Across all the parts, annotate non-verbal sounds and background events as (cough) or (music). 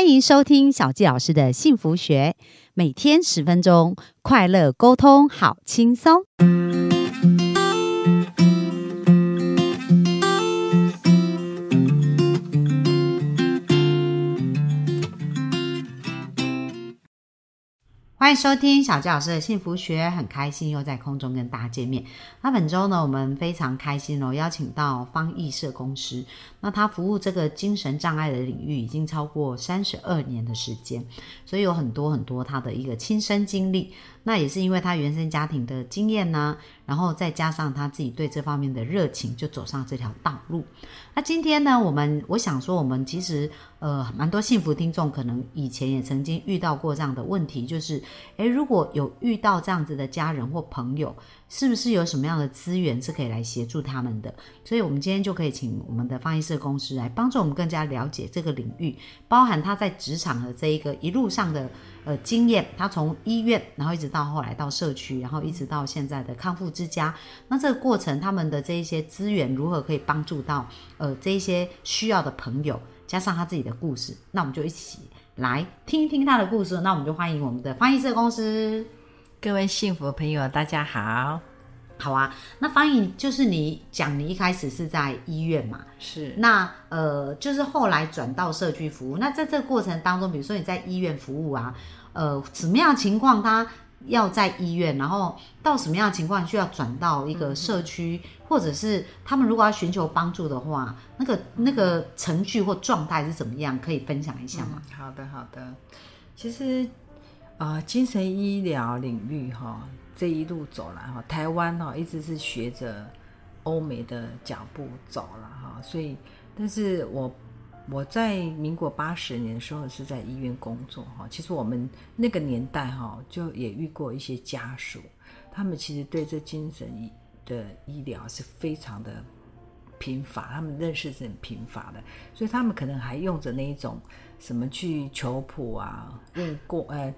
欢迎收听小纪老师的幸福学，每天十分钟，快乐沟通，好轻松。欢迎收听小纪老师的幸福学，很开心又在空中跟大家见面。那本周呢，我们非常开心哦，邀请到方毅社公司。那他服务这个精神障碍的领域已经超过三十二年的时间，所以有很多很多他的一个亲身经历。那也是因为他原生家庭的经验呢，然后再加上他自己对这方面的热情，就走上这条道路。那今天呢，我们我想说，我们其实呃蛮多幸福听众可能以前也曾经遇到过这样的问题，就是诶，如果有遇到这样子的家人或朋友。是不是有什么样的资源是可以来协助他们的？所以，我们今天就可以请我们的放映社公司来帮助我们更加了解这个领域，包含他在职场的这一个一路上的呃经验。他从医院，然后一直到后来到社区，然后一直到现在的康复之家。那这个过程，他们的这一些资源如何可以帮助到呃这一些需要的朋友？加上他自己的故事，那我们就一起来听听他的故事。那我们就欢迎我们的翻译社公司。各位幸福的朋友，大家好，好啊。那翻译就是你讲，你一开始是在医院嘛？是。那呃，就是后来转到社区服务。那在这个过程当中，比如说你在医院服务啊，呃，什么样的情况他要在医院，然后到什么样的情况需要转到一个社区，或者是他们如果要寻求帮助的话，那个那个程序或状态是怎么样？可以分享一下吗？好的，好的。其实。啊，精神医疗领域哈，这一路走来哈，台湾哈一直是学着欧美的脚步走了哈，所以，但是我我在民国八十年的时候是在医院工作哈，其实我们那个年代哈，就也遇过一些家属，他们其实对这精神医的医疗是非常的贫乏，他们认识是很贫乏的，所以他们可能还用着那一种。什么去求谱啊？问过呃，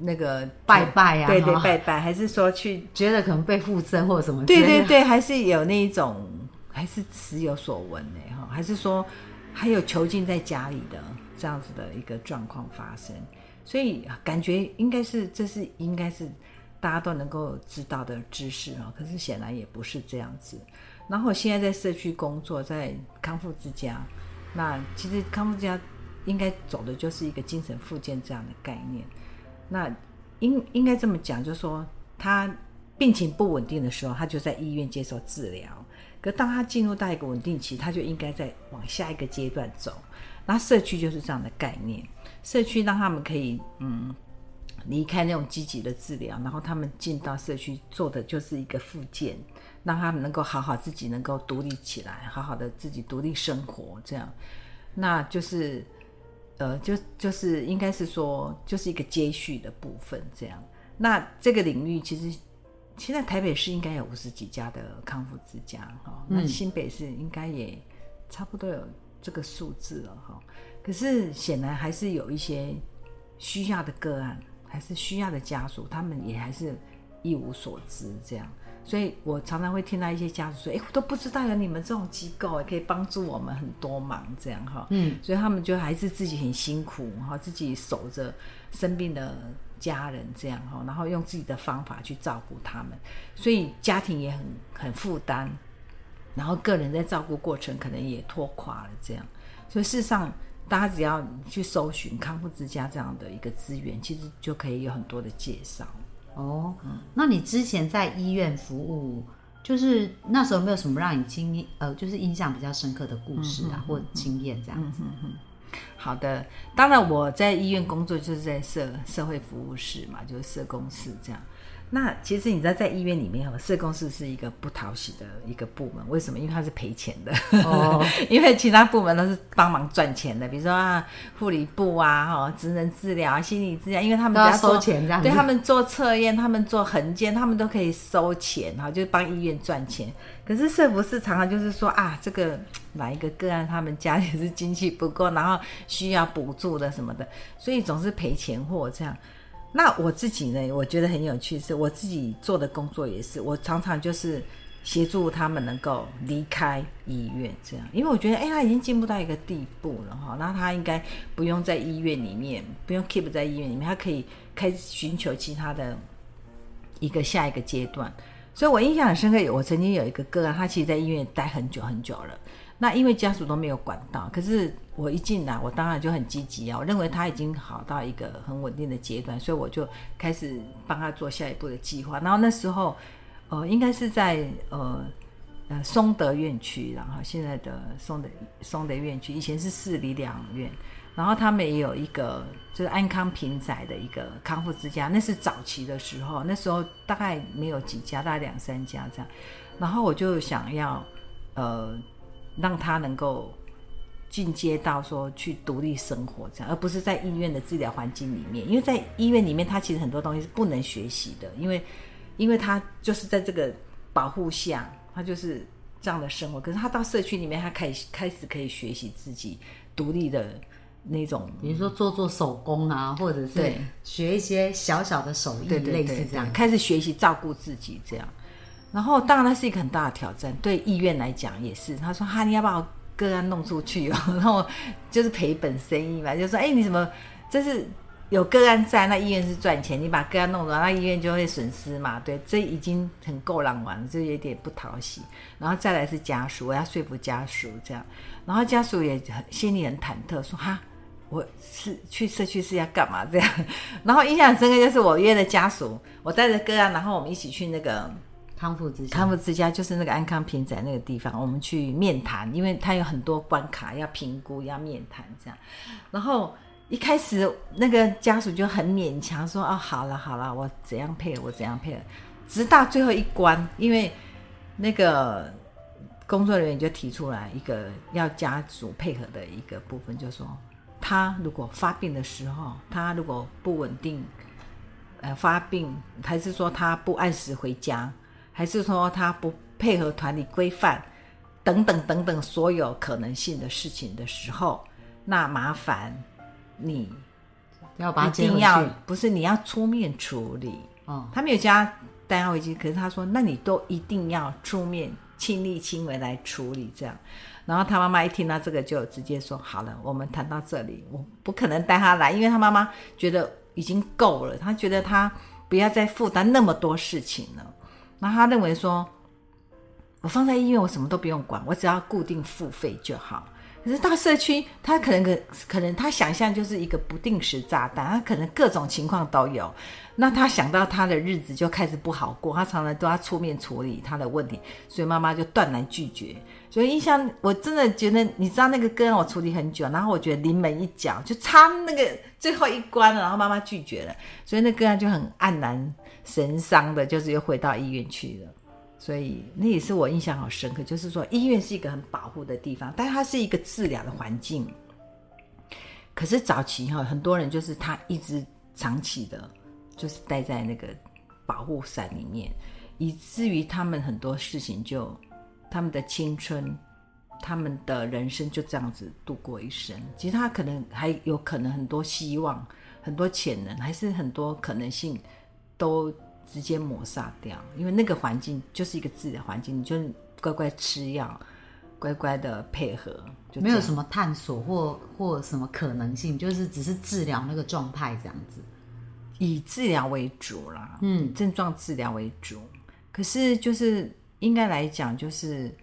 那个拜拜啊？对对，拜拜，还是说去觉得可能被附身或者什么？对对对，还是有那一种，还是时有所闻呢？哈，还是说还有囚禁在家里的这样子的一个状况发生？所以感觉应该是这是应该是大家都能够知道的知识啊。可是显然也不是这样子。然后现在在社区工作，在康复之家，那其实康复之家。应该走的就是一个精神复健这样的概念。那应应该这么讲，就是说他病情不稳定的时候，他就在医院接受治疗。可当他进入到一个稳定期，他就应该在往下一个阶段走。那社区就是这样的概念，社区让他们可以嗯离开那种积极的治疗，然后他们进到社区做的就是一个复健，让他们能够好好自己能够独立起来，好好的自己独立生活。这样，那就是。呃，就就是应该是说，就是一个接续的部分这样。那这个领域其实现在台北市应该有五十几家的康复之家哈，那新北市应该也差不多有这个数字了哈。可是显然还是有一些需要的个案，还是需要的家属，他们也还是一无所知这样。所以我常常会听到一些家属说：“哎，我都不知道有你们这种机构，可以帮助我们很多忙，这样哈。”嗯，所以他们就还是自己很辛苦哈，自己守着生病的家人这样哈，然后用自己的方法去照顾他们，所以家庭也很很负担，然后个人在照顾过程可能也拖垮了这样。所以事实上，大家只要去搜寻康复之家这样的一个资源，其实就可以有很多的介绍。哦，那你之前在医院服务，就是那时候没有什么让你经呃，就是印象比较深刻的故事啊，或经验这样子。好的，当然我在医院工作就是在社社会服务室嘛，就是社工室这样。那其实你知道，在医院里面哈，社工是是一个不讨喜的一个部门。为什么？因为他是赔钱的。哦。(laughs) 因为其他部门都是帮忙赚钱的，比如说啊，护理部啊，哈，职能治疗、心理治疗，因为他们要收钱这样。对他们做测验，他们做横件，他们都可以收钱哈，就是帮医院赚钱。可是社服是常常就是说啊，这个哪一个个案，他们家里是经济不够，然后需要补助的什么的，所以总是赔钱货这样。那我自己呢？我觉得很有趣，是我自己做的工作也是，我常常就是协助他们能够离开医院，这样，因为我觉得，哎，他已经进步到一个地步了哈，那他应该不用在医院里面，不用 keep 在医院里面，他可以开始寻求其他的一个下一个阶段。所以我印象很深刻，我曾经有一个个案，他其实，在医院待很久很久了。那因为家属都没有管到，可是我一进来，我当然就很积极啊，我认为他已经好到一个很稳定的阶段，所以我就开始帮他做下一步的计划。然后那时候。呃，应该是在呃呃松德院区，然后现在的松德松德院区，以前是市里两院，然后他们也有一个就是安康平宅的一个康复之家，那是早期的时候，那时候大概没有几家，大概两三家这样，然后我就想要呃让他能够进阶到说去独立生活这样，而不是在医院的治疗环境里面，因为在医院里面，他其实很多东西是不能学习的，因为。因为他就是在这个保护下，他就是这样的生活。可是他到社区里面，他开始开始可以学习自己独立的那种，比如说做做手工啊，或者是学一些小小的手艺，类似这样，开始学习照顾自己这样。然后当然那是一个很大的挑战，对医院来讲也是。他说：“哈，你要把我个案弄出去哦。(laughs) ”然后就是赔本生意嘛，就说：“哎，你怎么这是？”有个案在，那医院是赚钱。你把个案弄走，那医院就会损失嘛？对，这已经很够浪玩了，就有点不讨喜。然后再来是家属，我要说服家属这样，然后家属也很心里很忐忑，说哈，我是去社区是要干嘛这样？(laughs) 然后印象深刻就是我约了家属，我带着哥啊，然后我们一起去那个康复之康复之家，就是那个安康平仔那个地方，我们去面谈，因为他有很多关卡要评估，要面谈这样，然后。一开始那个家属就很勉强说：“哦，好了好了，我怎样配合我怎样配合。”直到最后一关，因为那个工作人员就提出来一个要家属配合的一个部分，就说他如果发病的时候，他如果不稳定，呃，发病还是说他不按时回家，还是说他不配合团体规范等等等等所有可能性的事情的时候，那麻烦。你要把一定要不是你要出面处理哦，他没有加单压危机，可是他说那你都一定要出面亲力亲为来处理这样。然后他妈妈一听到这个就直接说好了，我们谈到这里，我不可能带他来，因为他妈妈觉得已经够了，他觉得他不要再负担那么多事情了。那他认为说，我放在医院我什么都不用管，我只要固定付费就好。可是大社区，他可能可可能他想象就是一个不定时炸弹，他可能各种情况都有。那他想到他的日子就开始不好过，他常常都要出面处理他的问题，所以妈妈就断然拒绝。所以印象我真的觉得，你知道那个歌让我处理很久，然后我觉得临门一脚就差那个最后一关了，然后妈妈拒绝了，所以那个案就很黯然神伤的，就是又回到医院去了。所以那也是我印象好深刻，就是说医院是一个很保护的地方，但它是一个治疗的环境。可是早期哈，很多人就是他一直长期的，就是待在那个保护伞里面，以至于他们很多事情就，他们的青春，他们的人生就这样子度过一生。其实他可能还有可能很多希望，很多潜能，还是很多可能性都。直接抹杀掉，因为那个环境就是一个自然环境，你就乖乖吃药，乖乖的配合，就没有什么探索或或什么可能性，就是只是治疗那个状态这样子，以治疗为主啦，嗯，症状治疗为主。可是就是应该来讲，就是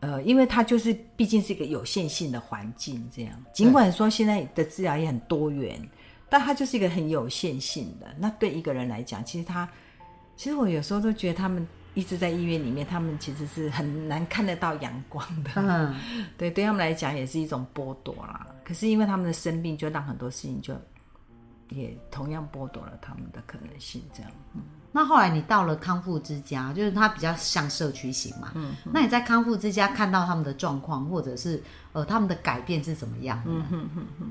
呃，因为它就是毕竟是一个有限性的环境，这样。尽管说现在的治疗也很多元。但它就是一个很有限性的。那对一个人来讲，其实他，其实我有时候都觉得他们一直在医院里面，他们其实是很难看得到阳光的。嗯，(laughs) 对，对他们来讲也是一种剥夺啦。可是因为他们的生病，就让很多事情就也同样剥夺了他们的可能性。这样，嗯。那后来你到了康复之家，就是它比较像社区型嘛。嗯。那你在康复之家看到他们的状况，或者是呃他们的改变是怎么样？嗯哼哼哼。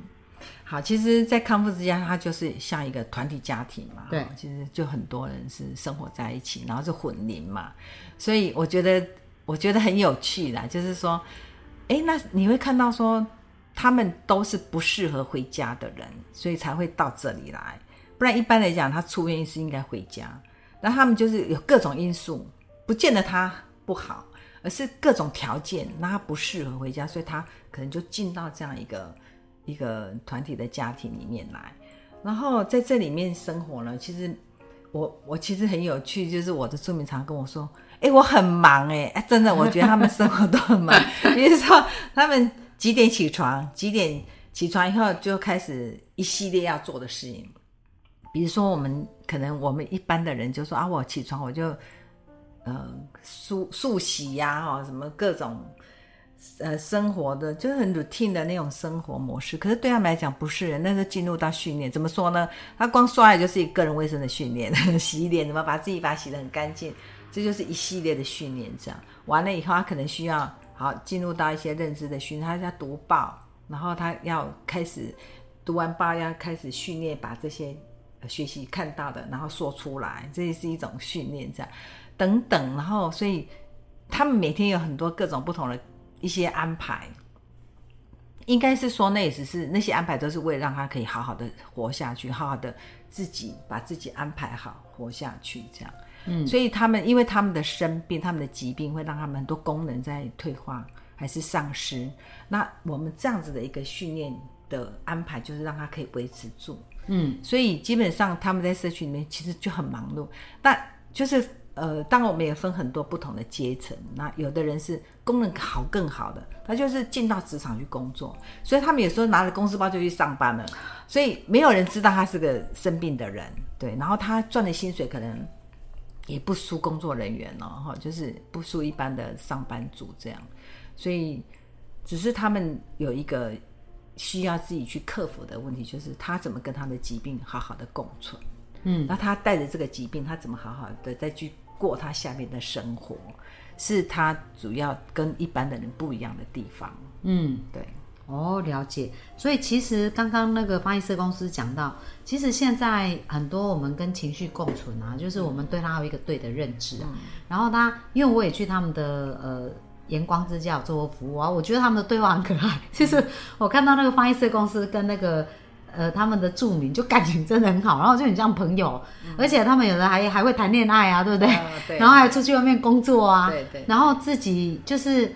好，其实，在康复之家，它就是像一个团体家庭嘛。对，其实就很多人是生活在一起，然后是混龄嘛。所以我觉得，我觉得很有趣的，就是说，哎，那你会看到说，他们都是不适合回家的人，所以才会到这里来。不然一般来讲，他出院是应该回家。那他们就是有各种因素，不见得他不好，而是各种条件那他不适合回家，所以他可能就进到这样一个一个团体的家庭里面来。然后在这里面生活呢，其实我我其实很有趣，就是我的住民常跟我说：“哎，我很忙哎，哎，真的，我觉得他们生活都很忙。(laughs) 比如说，他们几点起床，几点起床以后就开始一系列要做的事情。比如说，我们可能我们一般的人就说啊，我起床我就呃漱漱洗呀，哈，什么各种。”呃，生活的就是很 routine 的那种生活模式，可是对他们来讲不是，那是进入到训练。怎么说呢？他光刷牙就是一个人卫生的训练，(laughs) 洗脸怎么把自己把洗得很干净，这就是一系列的训练。这样完了以后，他可能需要好进入到一些认知的训练，他要读报，然后他要开始读完报要开始训练，把这些学习看到的然后说出来，这也是一种训练。这样等等，然后所以他们每天有很多各种不同的。一些安排，应该是说，那也只是那些安排都是为了让他可以好好的活下去，好好的自己把自己安排好活下去，这样。嗯，所以他们因为他们的生病，他们的疾病会让他们很多功能在退化还是丧失。那我们这样子的一个训练的安排，就是让他可以维持住。嗯，所以基本上他们在社区里面其实就很忙碌，但就是。呃，当然我们也分很多不同的阶层，那有的人是功能好更好的，他就是进到职场去工作，所以他们有时候拿着公司包就去上班了，所以没有人知道他是个生病的人，对，然后他赚的薪水可能也不输工作人员哦，哈，就是不输一般的上班族这样，所以只是他们有一个需要自己去克服的问题，就是他怎么跟他的疾病好好的共存，嗯，那他带着这个疾病，他怎么好好的再去。过他下面的生活，是他主要跟一般的人不一样的地方。嗯，对，哦，了解。所以其实刚刚那个翻译社公司讲到，其实现在很多我们跟情绪共存啊，就是我们对他有一个对的认知啊。然后他，因为我也去他们的呃阳光之家做过服务啊，我觉得他们的对话很可爱。其 (laughs) 实我看到那个翻译社公司跟那个。呃，他们的著名就感情真的很好，然后就很像朋友，而且他们有的还还会谈恋爱啊，对不对？对。然后还出去外面工作啊，对对。然后自己就是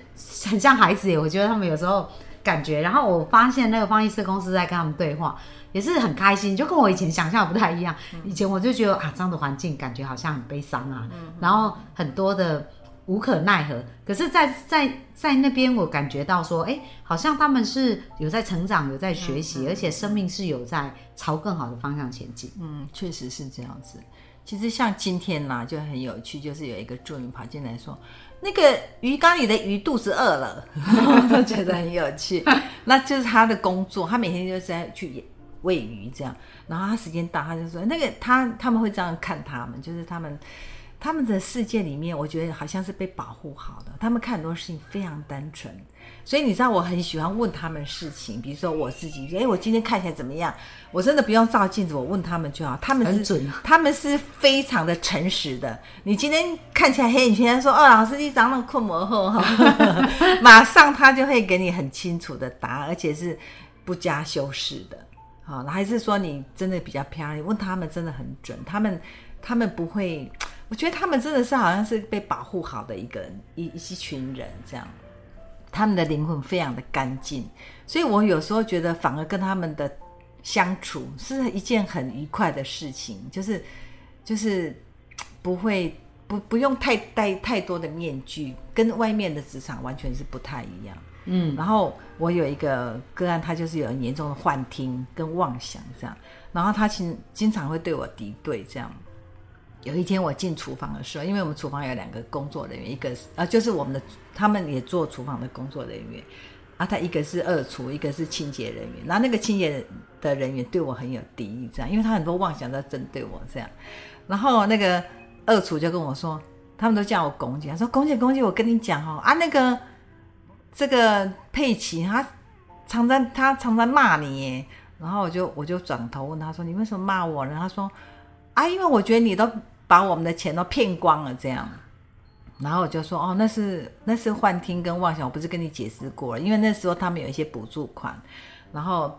很像孩子耶，我觉得他们有时候感觉。然后我发现那个方医师公司在跟他们对话，也是很开心，就跟我以前想象不太一样。以前我就觉得啊，这样的环境感觉好像很悲伤啊，嗯然后很多的。无可奈何，可是，在在在那边，我感觉到说，哎，好像他们是有在成长，有在学习，而且生命是有在朝更好的方向前进。嗯，确实是这样子。其实像今天呢，就很有趣，就是有一个助理跑进来说，那个鱼缸里的鱼肚子饿了，(laughs) 都觉得很有趣。(laughs) 那就是他的工作，他每天就是在去喂鱼这样。然后他时间到，他就说，那个他他们会这样看他们，就是他们。他们的世界里面，我觉得好像是被保护好的。他们看很多事情非常单纯，所以你知道我很喜欢问他们事情。比如说我自己，哎，我今天看起来怎么样？我真的不用照镜子，我问他们就好。他们是他们是非常的诚实的。你今天看起来黑眼圈，说哦，老师你长那么困魔后哈，马上他就会给你很清楚的答案，而且是不加修饰的。好，还是说你真的比较漂亮？问他们真的很准，他们他们不会。我觉得他们真的是好像是被保护好的一个一一群人这样，他们的灵魂非常的干净，所以我有时候觉得反而跟他们的相处是一件很愉快的事情，就是就是 (tsk) 不会不不用太戴太多的面具，跟外面的职场完全是不太一样。嗯，然后我有一个个案，他就是有严重的幻听跟妄想这样，然后他其实经常会对我敌对这样。有一天我进厨房的时候，因为我们厨房有两个工作人员，一个是啊，就是我们的他们也做厨房的工作人员，啊，他一个是二厨，一个是清洁人员。然后那个清洁的人员对我很有敌意，这样，因为他很多妄想在针对我这样。然后那个二厨就跟我说，他们都叫我龚姐，他说龚姐龚姐，我跟你讲哈啊，那个这个佩奇他常在他常在骂你耶，然后我就我就转头问他说，你为什么骂我呢？他说。啊，因为我觉得你都把我们的钱都骗光了，这样，然后我就说，哦，那是那是幻听跟妄想，我不是跟你解释过了？因为那时候他们有一些补助款，然后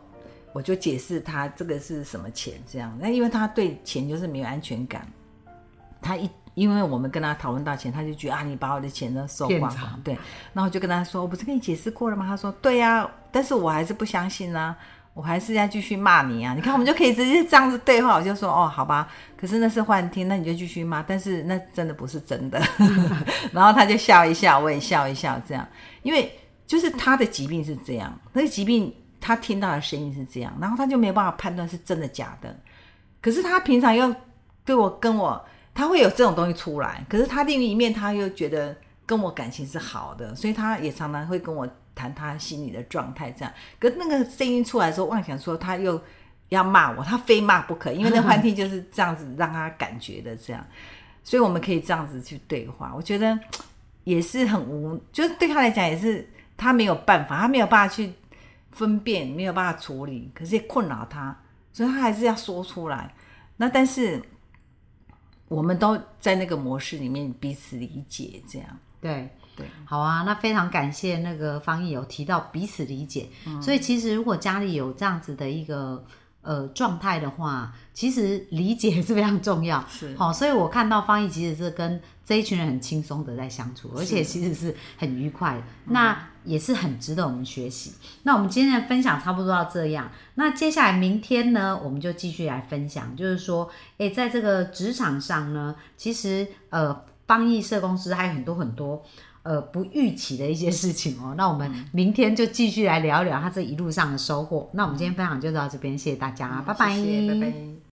我就解释他这个是什么钱，这样。那因为他对钱就是没有安全感，他一因为我们跟他讨论到钱，他就觉得啊，你把我的钱都收光了。对，然后我就跟他说，我不是跟你解释过了吗？他说对呀、但是我还是不相信啊，我还是要继续骂你啊。你看，我们就可以直接这样子对话。我就说哦，好吧，可是那是幻听，那你就继续骂，但是那真的不是真的。(laughs) 然后他就笑一笑，我也笑一笑，这样，因为就是他的疾病是这样，那个疾病他听到的声音是这样，然后他就没有办法判断是真的假的。可是他平常又对我跟我，他会有这种东西出来，可是他另一面他又觉得跟我感情是好的，所以他也常常会跟我谈他心里的状态这样。可那个声音出来的时候，妄想说他又要骂我，他非骂不可，因为那幻听就是这样子让他感觉的这样，所以我们可以这样子去对话。我觉得也是很无，就是对他来讲也是他没有办法，他没有办法去分辨，没有办法处理，可是也困扰他，所以他还是要说出来。那但是我们都在那个模式里面彼此理解，这样对。对，好啊，那非常感谢那个方毅有提到彼此理解，所以其实如果家里有这样子的一个呃状态的话，其实理解是非常重要。是。好、所以我看到方毅其实是跟这一群人很轻松的在相处，而且其实是很愉快的，那也是很值得我们学习。那我们今天的分享差不多到这样，那接下来明天呢，我们就继续来分享，就是说，诶，在这个职场上呢，其实呃，方毅社公司还有很多很多。呃，不预期的一些事情哦，那我们明天就继续来聊一聊他这一路上的收获。那我们今天分享就到这边，谢谢大家，拜拜，谢谢拜拜。